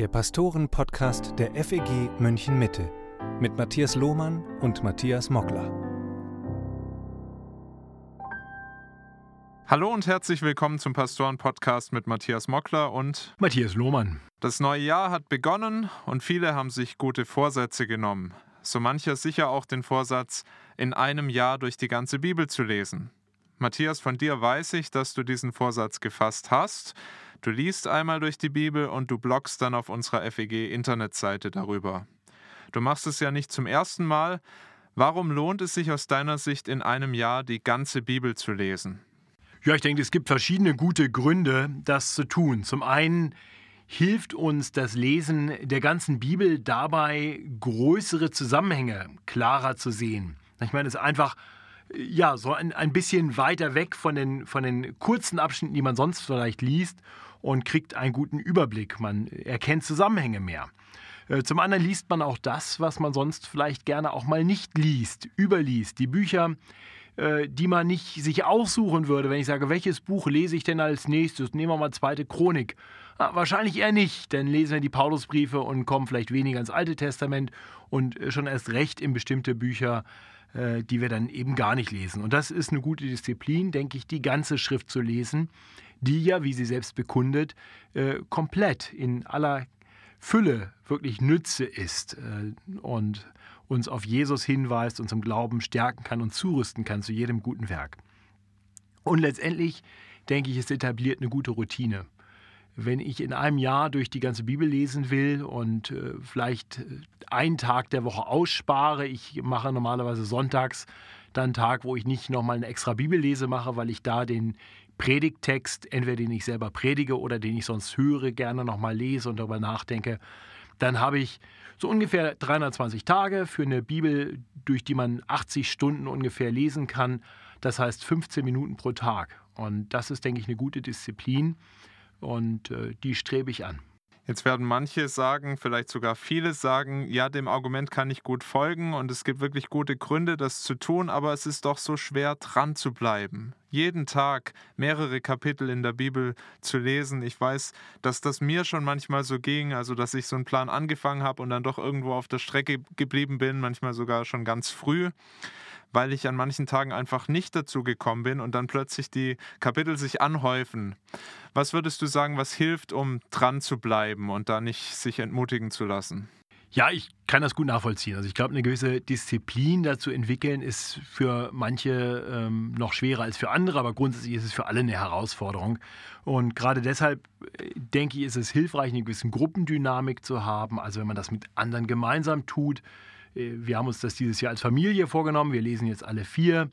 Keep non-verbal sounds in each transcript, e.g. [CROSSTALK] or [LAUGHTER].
der Pastoren-Podcast der FEG München Mitte mit Matthias Lohmann und Matthias Mockler. Hallo und herzlich willkommen zum Pastoren-Podcast mit Matthias Mockler und Matthias Lohmann. Das neue Jahr hat begonnen und viele haben sich gute Vorsätze genommen. So mancher sicher auch den Vorsatz, in einem Jahr durch die ganze Bibel zu lesen. Matthias, von dir weiß ich, dass du diesen Vorsatz gefasst hast. Du liest einmal durch die Bibel und du bloggst dann auf unserer FEG-Internetseite darüber. Du machst es ja nicht zum ersten Mal. Warum lohnt es sich aus deiner Sicht in einem Jahr die ganze Bibel zu lesen? Ja, ich denke, es gibt verschiedene gute Gründe, das zu tun. Zum einen hilft uns das Lesen der ganzen Bibel dabei, größere Zusammenhänge klarer zu sehen. Ich meine, es ist einfach ja, so ein, ein bisschen weiter weg von den, von den kurzen Abschnitten, die man sonst vielleicht liest und kriegt einen guten Überblick. Man erkennt Zusammenhänge mehr. Äh, zum anderen liest man auch das, was man sonst vielleicht gerne auch mal nicht liest, überliest. Die Bücher, äh, die man nicht sich aussuchen würde, wenn ich sage, welches Buch lese ich denn als nächstes? Nehmen wir mal zweite Chronik. Ah, wahrscheinlich eher nicht, denn lesen wir die Paulusbriefe und kommen vielleicht weniger ins Alte Testament und schon erst recht in bestimmte Bücher äh, die wir dann eben gar nicht lesen. Und das ist eine gute Disziplin, denke ich, die ganze Schrift zu lesen, die ja, wie sie selbst bekundet, äh, komplett in aller Fülle wirklich Nütze ist äh, und uns auf Jesus hinweist, uns im Glauben stärken kann und zurüsten kann zu jedem guten Werk. Und letztendlich, denke ich, es etabliert eine gute Routine wenn ich in einem Jahr durch die ganze Bibel lesen will und äh, vielleicht äh, einen Tag der Woche ausspare, ich mache normalerweise sonntags dann einen Tag, wo ich nicht nochmal eine extra Bibellese mache, weil ich da den Predigttext, entweder den ich selber predige oder den ich sonst höre, gerne nochmal lese und darüber nachdenke, dann habe ich so ungefähr 320 Tage für eine Bibel, durch die man 80 Stunden ungefähr lesen kann. Das heißt 15 Minuten pro Tag. Und das ist, denke ich, eine gute Disziplin und äh, die strebe ich an. Jetzt werden manche sagen, vielleicht sogar viele sagen, ja, dem Argument kann ich gut folgen und es gibt wirklich gute Gründe, das zu tun, aber es ist doch so schwer, dran zu bleiben. Jeden Tag mehrere Kapitel in der Bibel zu lesen. Ich weiß, dass das mir schon manchmal so ging, also dass ich so einen Plan angefangen habe und dann doch irgendwo auf der Strecke geblieben bin, manchmal sogar schon ganz früh weil ich an manchen Tagen einfach nicht dazu gekommen bin und dann plötzlich die Kapitel sich anhäufen. Was würdest du sagen, was hilft, um dran zu bleiben und da nicht sich entmutigen zu lassen? Ja, ich kann das gut nachvollziehen. Also ich glaube, eine gewisse Disziplin dazu entwickeln ist für manche ähm, noch schwerer als für andere, aber grundsätzlich ist es für alle eine Herausforderung. Und gerade deshalb äh, denke ich, ist es hilfreich, eine gewisse Gruppendynamik zu haben. Also wenn man das mit anderen gemeinsam tut, wir haben uns das dieses Jahr als Familie vorgenommen. Wir lesen jetzt alle vier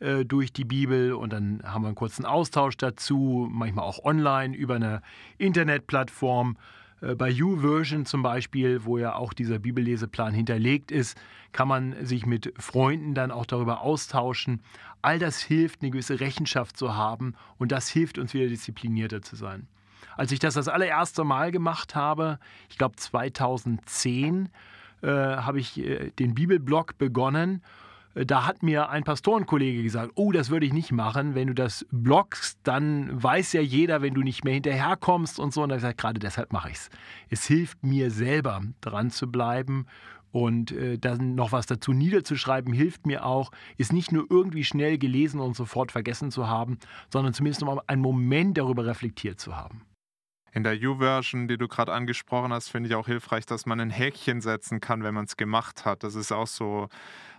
äh, durch die Bibel und dann haben wir einen kurzen Austausch dazu, manchmal auch online über eine Internetplattform. Äh, bei YouVersion zum Beispiel, wo ja auch dieser Bibelleseplan hinterlegt ist, kann man sich mit Freunden dann auch darüber austauschen. All das hilft, eine gewisse Rechenschaft zu haben und das hilft uns wieder disziplinierter zu sein. Als ich das das allererste Mal gemacht habe, ich glaube 2010, äh, habe ich äh, den Bibelblog begonnen. Äh, da hat mir ein Pastorenkollege gesagt, oh, das würde ich nicht machen. Wenn du das bloggst, dann weiß ja jeder, wenn du nicht mehr hinterherkommst und so. Und er hat gesagt, gerade deshalb mache ich es. Es hilft mir selber, dran zu bleiben und äh, dann noch was dazu niederzuschreiben, hilft mir auch, ist nicht nur irgendwie schnell gelesen und sofort vergessen zu haben, sondern zumindest noch mal einen Moment darüber reflektiert zu haben. In der U-Version, die du gerade angesprochen hast, finde ich auch hilfreich, dass man ein Häkchen setzen kann, wenn man es gemacht hat. Das ist auch so,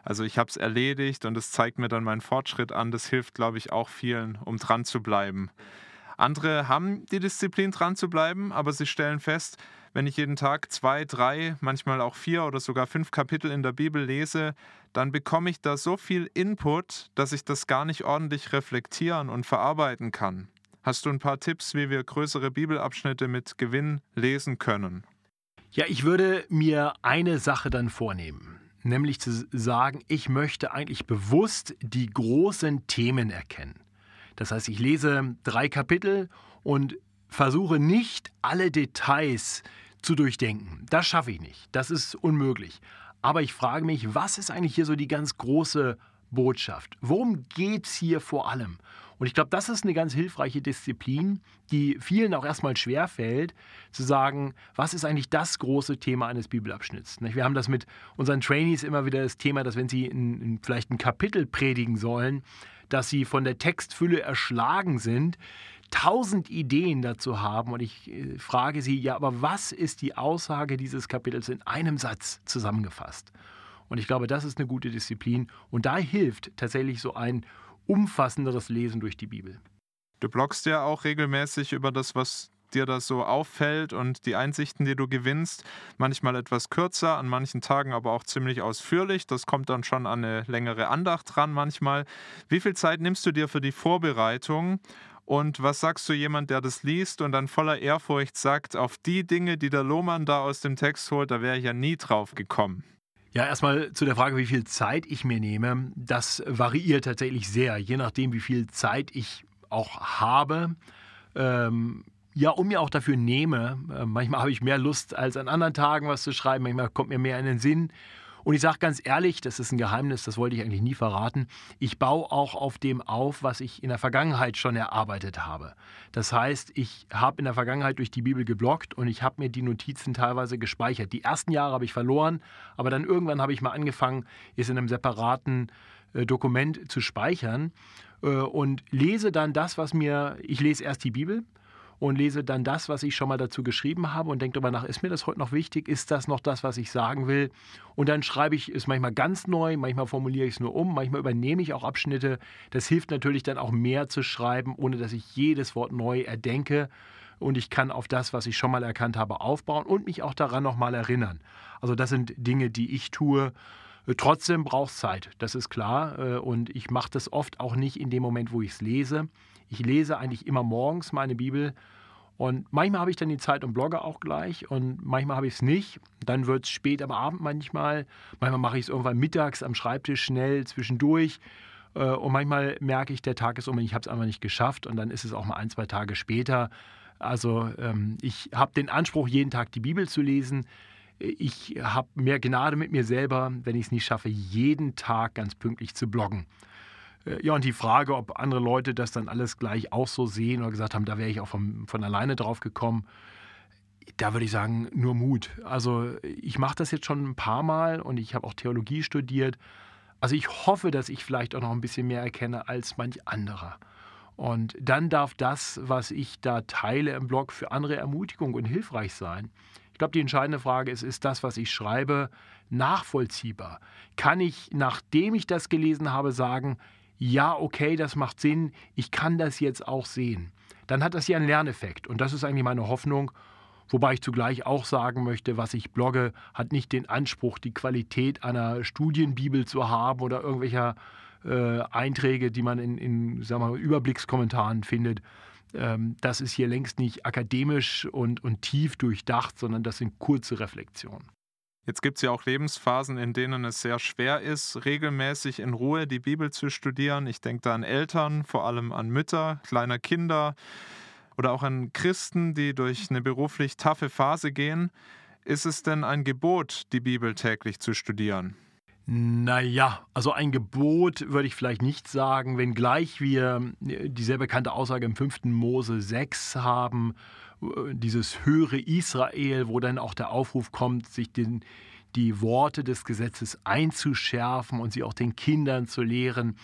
also ich habe es erledigt und es zeigt mir dann meinen Fortschritt an. Das hilft, glaube ich, auch vielen, um dran zu bleiben. Andere haben die Disziplin, dran zu bleiben, aber sie stellen fest, wenn ich jeden Tag zwei, drei, manchmal auch vier oder sogar fünf Kapitel in der Bibel lese, dann bekomme ich da so viel Input, dass ich das gar nicht ordentlich reflektieren und verarbeiten kann. Hast du ein paar Tipps, wie wir größere Bibelabschnitte mit Gewinn lesen können? Ja, ich würde mir eine Sache dann vornehmen, nämlich zu sagen, ich möchte eigentlich bewusst die großen Themen erkennen. Das heißt, ich lese drei Kapitel und versuche nicht alle Details zu durchdenken. Das schaffe ich nicht. Das ist unmöglich. Aber ich frage mich, was ist eigentlich hier so die ganz große Botschaft? Worum geht es hier vor allem? Und ich glaube, das ist eine ganz hilfreiche Disziplin, die vielen auch erstmal schwerfällt, zu sagen, was ist eigentlich das große Thema eines Bibelabschnitts? Wir haben das mit unseren Trainees immer wieder das Thema, dass wenn sie in vielleicht ein Kapitel predigen sollen, dass sie von der Textfülle erschlagen sind, tausend Ideen dazu haben. Und ich äh, frage sie, ja, aber was ist die Aussage dieses Kapitels in einem Satz zusammengefasst? Und ich glaube, das ist eine gute Disziplin. Und da hilft tatsächlich so ein umfassenderes Lesen durch die Bibel. Du bloggst ja auch regelmäßig über das, was dir das so auffällt und die Einsichten, die du gewinnst, manchmal etwas kürzer, an manchen Tagen aber auch ziemlich ausführlich. Das kommt dann schon an eine längere Andacht dran manchmal. Wie viel Zeit nimmst du dir für die Vorbereitung? Und was sagst du jemand, der das liest und dann voller Ehrfurcht sagt, auf die Dinge, die der Lohmann da aus dem Text holt, da wäre ich ja nie drauf gekommen? Ja, erstmal zu der Frage, wie viel Zeit ich mir nehme. Das variiert tatsächlich sehr, je nachdem, wie viel Zeit ich auch habe. Ähm, ja, um mir auch dafür nehme. Äh, manchmal habe ich mehr Lust als an anderen Tagen was zu schreiben, manchmal kommt mir mehr in den Sinn. Und ich sage ganz ehrlich, das ist ein Geheimnis, das wollte ich eigentlich nie verraten. Ich baue auch auf dem auf, was ich in der Vergangenheit schon erarbeitet habe. Das heißt, ich habe in der Vergangenheit durch die Bibel geblockt und ich habe mir die Notizen teilweise gespeichert. Die ersten Jahre habe ich verloren, aber dann irgendwann habe ich mal angefangen, es in einem separaten äh, Dokument zu speichern äh, und lese dann das, was mir, ich lese erst die Bibel, und lese dann das, was ich schon mal dazu geschrieben habe und denke darüber nach, ist mir das heute noch wichtig? Ist das noch das, was ich sagen will? Und dann schreibe ich es manchmal ganz neu, manchmal formuliere ich es nur um, manchmal übernehme ich auch Abschnitte. Das hilft natürlich dann auch mehr zu schreiben, ohne dass ich jedes Wort neu erdenke. Und ich kann auf das, was ich schon mal erkannt habe, aufbauen und mich auch daran nochmal erinnern. Also das sind Dinge, die ich tue. Trotzdem braucht es Zeit, das ist klar. Und ich mache das oft auch nicht in dem Moment, wo ich es lese. Ich lese eigentlich immer morgens meine Bibel und manchmal habe ich dann die Zeit und blogge auch gleich und manchmal habe ich es nicht. Dann wird es spät am Abend manchmal. Manchmal mache ich es irgendwann mittags am Schreibtisch schnell zwischendurch. Äh, und manchmal merke ich, der Tag ist um und ich habe es einfach nicht geschafft. Und dann ist es auch mal ein, zwei Tage später. Also ähm, ich habe den Anspruch, jeden Tag die Bibel zu lesen. Ich habe mehr Gnade mit mir selber, wenn ich es nicht schaffe, jeden Tag ganz pünktlich zu bloggen. Äh, ja, und die Frage, ob andere Leute das dann alles gleich auch so sehen oder gesagt haben, da wäre ich auch von, von alleine drauf gekommen, da würde ich sagen, nur Mut. Also ich mache das jetzt schon ein paar Mal und ich habe auch Theologie studiert. Also ich hoffe, dass ich vielleicht auch noch ein bisschen mehr erkenne als manch anderer. Und dann darf das, was ich da teile im Blog, für andere Ermutigung und hilfreich sein. Ich glaube, die entscheidende Frage ist, ist das, was ich schreibe, nachvollziehbar? Kann ich, nachdem ich das gelesen habe, sagen, ja, okay, das macht Sinn, ich kann das jetzt auch sehen. Dann hat das ja einen Lerneffekt. Und das ist eigentlich meine Hoffnung. Wobei ich zugleich auch sagen möchte, was ich blogge, hat nicht den Anspruch, die Qualität einer Studienbibel zu haben oder irgendwelcher äh, Einträge, die man in, in sagen wir mal, Überblickskommentaren findet. Ähm, das ist hier längst nicht akademisch und, und tief durchdacht, sondern das sind kurze Reflexionen. Jetzt gibt es ja auch Lebensphasen, in denen es sehr schwer ist, regelmäßig in Ruhe die Bibel zu studieren. Ich denke da an Eltern, vor allem an Mütter kleiner Kinder oder auch an Christen, die durch eine beruflich taffe Phase gehen. Ist es denn ein Gebot, die Bibel täglich zu studieren? Naja, also ein Gebot würde ich vielleicht nicht sagen, wenngleich wir die sehr bekannte Aussage im 5. Mose 6 haben, dieses höhere Israel, wo dann auch der Aufruf kommt, sich den, die Worte des Gesetzes einzuschärfen und sie auch den Kindern zu lehren.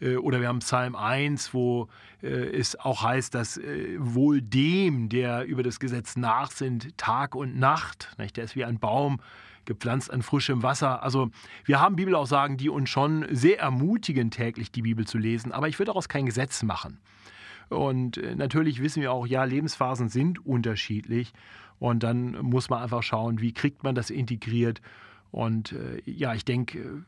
Äh, oder wir haben Psalm 1, wo äh, es auch heißt, dass äh, wohl dem, der über das Gesetz nachsinnt, Tag und Nacht, der ist wie ein Baum, gepflanzt an frischem Wasser. Also wir haben Bibelaussagen, die uns schon sehr ermutigen, täglich die Bibel zu lesen, aber ich würde daraus kein Gesetz machen. Und natürlich wissen wir auch, ja, Lebensphasen sind unterschiedlich. Und dann muss man einfach schauen, wie kriegt man das integriert. Und ja, ich denke,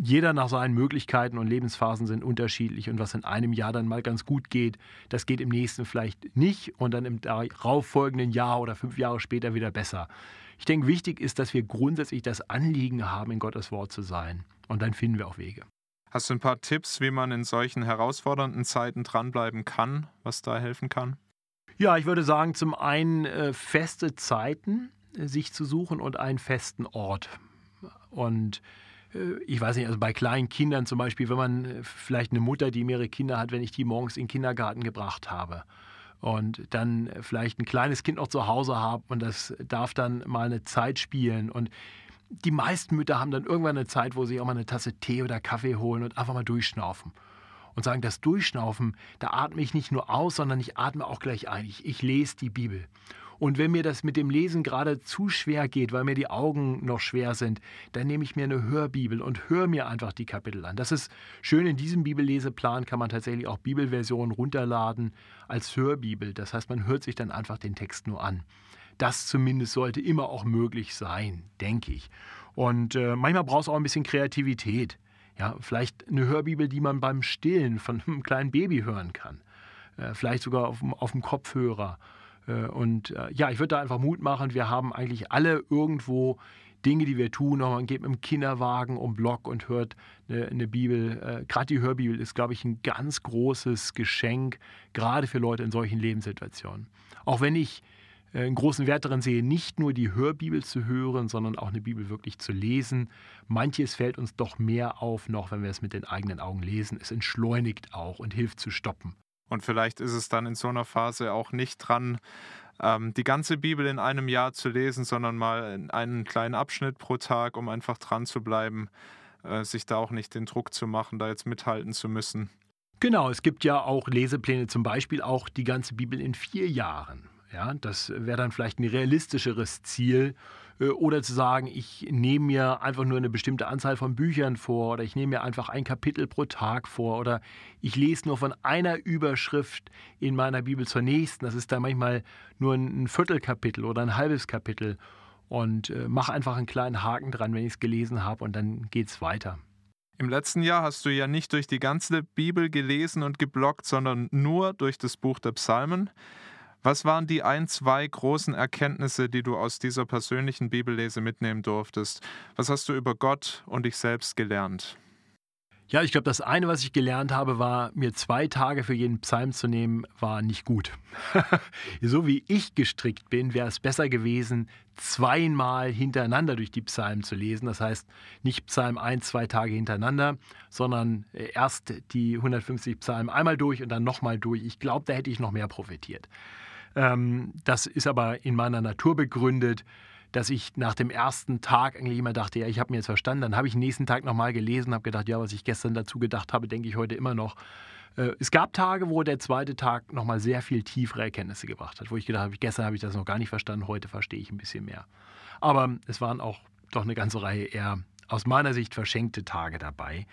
jeder nach seinen Möglichkeiten und Lebensphasen sind unterschiedlich. Und was in einem Jahr dann mal ganz gut geht, das geht im nächsten vielleicht nicht und dann im darauffolgenden Jahr oder fünf Jahre später wieder besser. Ich denke, wichtig ist, dass wir grundsätzlich das Anliegen haben, in Gottes Wort zu sein. Und dann finden wir auch Wege. Hast du ein paar Tipps, wie man in solchen herausfordernden Zeiten dranbleiben kann, was da helfen kann? Ja, ich würde sagen, zum einen äh, feste Zeiten äh, sich zu suchen und einen festen Ort. Und ich weiß nicht, also bei kleinen Kindern zum Beispiel, wenn man äh, vielleicht eine Mutter, die mehrere Kinder hat, wenn ich die morgens in den Kindergarten gebracht habe und dann vielleicht ein kleines Kind noch zu Hause habe und das darf dann mal eine Zeit spielen und die meisten Mütter haben dann irgendwann eine Zeit, wo sie auch mal eine Tasse Tee oder Kaffee holen und einfach mal durchschnaufen. Und sagen, das Durchschnaufen, da atme ich nicht nur aus, sondern ich atme auch gleich ein. Ich, ich lese die Bibel. Und wenn mir das mit dem Lesen gerade zu schwer geht, weil mir die Augen noch schwer sind, dann nehme ich mir eine Hörbibel und höre mir einfach die Kapitel an. Das ist schön, in diesem Bibelleseplan kann man tatsächlich auch Bibelversionen runterladen als Hörbibel. Das heißt, man hört sich dann einfach den Text nur an. Das zumindest sollte immer auch möglich sein, denke ich. Und äh, manchmal braucht es auch ein bisschen Kreativität. Ja, vielleicht eine Hörbibel, die man beim Stillen von einem kleinen Baby hören kann. Äh, vielleicht sogar auf, auf dem Kopfhörer und äh, ja, ich würde da einfach Mut machen. Wir haben eigentlich alle irgendwo Dinge, die wir tun. Man geht mit dem Kinderwagen um Block und hört eine, eine Bibel. Äh, gerade die Hörbibel ist, glaube ich, ein ganz großes Geschenk, gerade für Leute in solchen Lebenssituationen. Auch wenn ich einen großen Wert darin sehe, nicht nur die Hörbibel zu hören, sondern auch eine Bibel wirklich zu lesen. Manches fällt uns doch mehr auf, noch wenn wir es mit den eigenen Augen lesen. Es entschleunigt auch und hilft zu stoppen. Und vielleicht ist es dann in so einer Phase auch nicht dran, ähm, die ganze Bibel in einem Jahr zu lesen, sondern mal einen kleinen Abschnitt pro Tag, um einfach dran zu bleiben, äh, sich da auch nicht den Druck zu machen, da jetzt mithalten zu müssen. Genau, es gibt ja auch Lesepläne, zum Beispiel auch die ganze Bibel in vier Jahren. Ja, das wäre dann vielleicht ein realistischeres Ziel. Äh, oder zu sagen, ich nehme mir einfach nur eine bestimmte Anzahl von Büchern vor oder ich nehme mir einfach ein Kapitel pro Tag vor oder ich lese nur von einer Überschrift in meiner Bibel zur nächsten. Das ist dann manchmal nur ein Viertelkapitel oder ein halbes Kapitel und äh, mache einfach einen kleinen Haken dran, wenn ich es gelesen habe und dann geht es weiter. Im letzten Jahr hast du ja nicht durch die ganze Bibel gelesen und geblockt, sondern nur durch das Buch der Psalmen. Was waren die ein, zwei großen Erkenntnisse, die du aus dieser persönlichen Bibellese mitnehmen durftest? Was hast du über Gott und dich selbst gelernt? Ja, ich glaube, das eine, was ich gelernt habe, war, mir zwei Tage für jeden Psalm zu nehmen, war nicht gut. [LAUGHS] so wie ich gestrickt bin, wäre es besser gewesen, zweimal hintereinander durch die Psalmen zu lesen. Das heißt, nicht Psalm 1, zwei Tage hintereinander, sondern äh, erst die 150 Psalmen einmal durch und dann nochmal durch. Ich glaube, da hätte ich noch mehr profitiert. Ähm, das ist aber in meiner Natur begründet, dass ich nach dem ersten Tag eigentlich immer dachte, ja, ich habe mir jetzt verstanden. Dann habe ich nächsten Tag nochmal gelesen, habe gedacht, ja, was ich gestern dazu gedacht habe, denke ich heute immer noch. Äh, es gab Tage, wo der zweite Tag nochmal sehr viel tiefere Erkenntnisse gebracht hat, wo ich gedacht habe, gestern habe ich das noch gar nicht verstanden, heute verstehe ich ein bisschen mehr. Aber es waren auch doch eine ganze Reihe eher aus meiner Sicht verschenkte Tage dabei.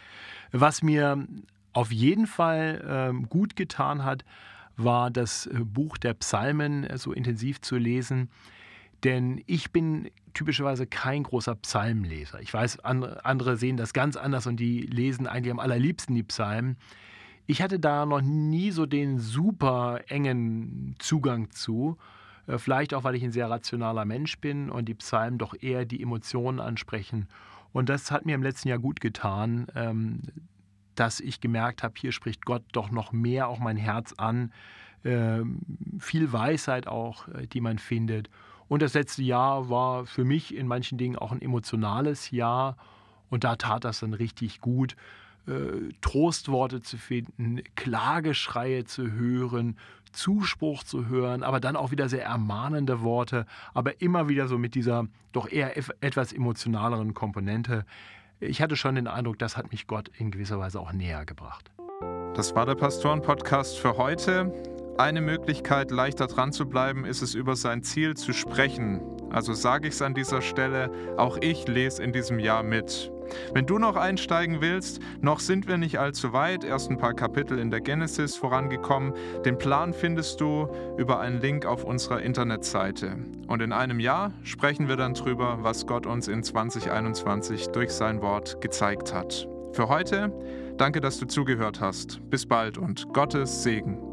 Was mir auf jeden Fall ähm, gut getan hat, war das äh, Buch der Psalmen äh, so intensiv zu lesen. Denn ich bin typischerweise kein großer Psalmleser. Ich weiß, andere sehen das ganz anders und die lesen eigentlich am allerliebsten die Psalmen. Ich hatte da noch nie so den super engen Zugang zu. Äh, vielleicht auch, weil ich ein sehr rationaler Mensch bin und die Psalmen doch eher die Emotionen ansprechen. Und das hat mir im letzten Jahr gut getan, ähm, dass ich gemerkt habe, hier spricht Gott doch noch mehr auch mein Herz an. Ähm, viel Weisheit auch, äh, die man findet. Und das letzte Jahr war für mich in manchen Dingen auch ein emotionales Jahr. Und da tat das dann richtig gut, äh, Trostworte zu finden, Klageschreie zu hören, Zuspruch zu hören, aber dann auch wieder sehr ermahnende Worte, aber immer wieder so mit dieser doch eher etwas emotionaleren Komponente ich hatte schon den Eindruck, das hat mich Gott in gewisser Weise auch näher gebracht. Das war der Pastoren-Podcast für heute. Eine Möglichkeit, leichter dran zu bleiben, ist es, über sein Ziel zu sprechen. Also sage ich es an dieser Stelle, auch ich lese in diesem Jahr mit. Wenn du noch einsteigen willst, noch sind wir nicht allzu weit, erst ein paar Kapitel in der Genesis vorangekommen. Den Plan findest du über einen Link auf unserer Internetseite. Und in einem Jahr sprechen wir dann drüber, was Gott uns in 2021 durch sein Wort gezeigt hat. Für heute, danke, dass du zugehört hast. Bis bald und Gottes Segen.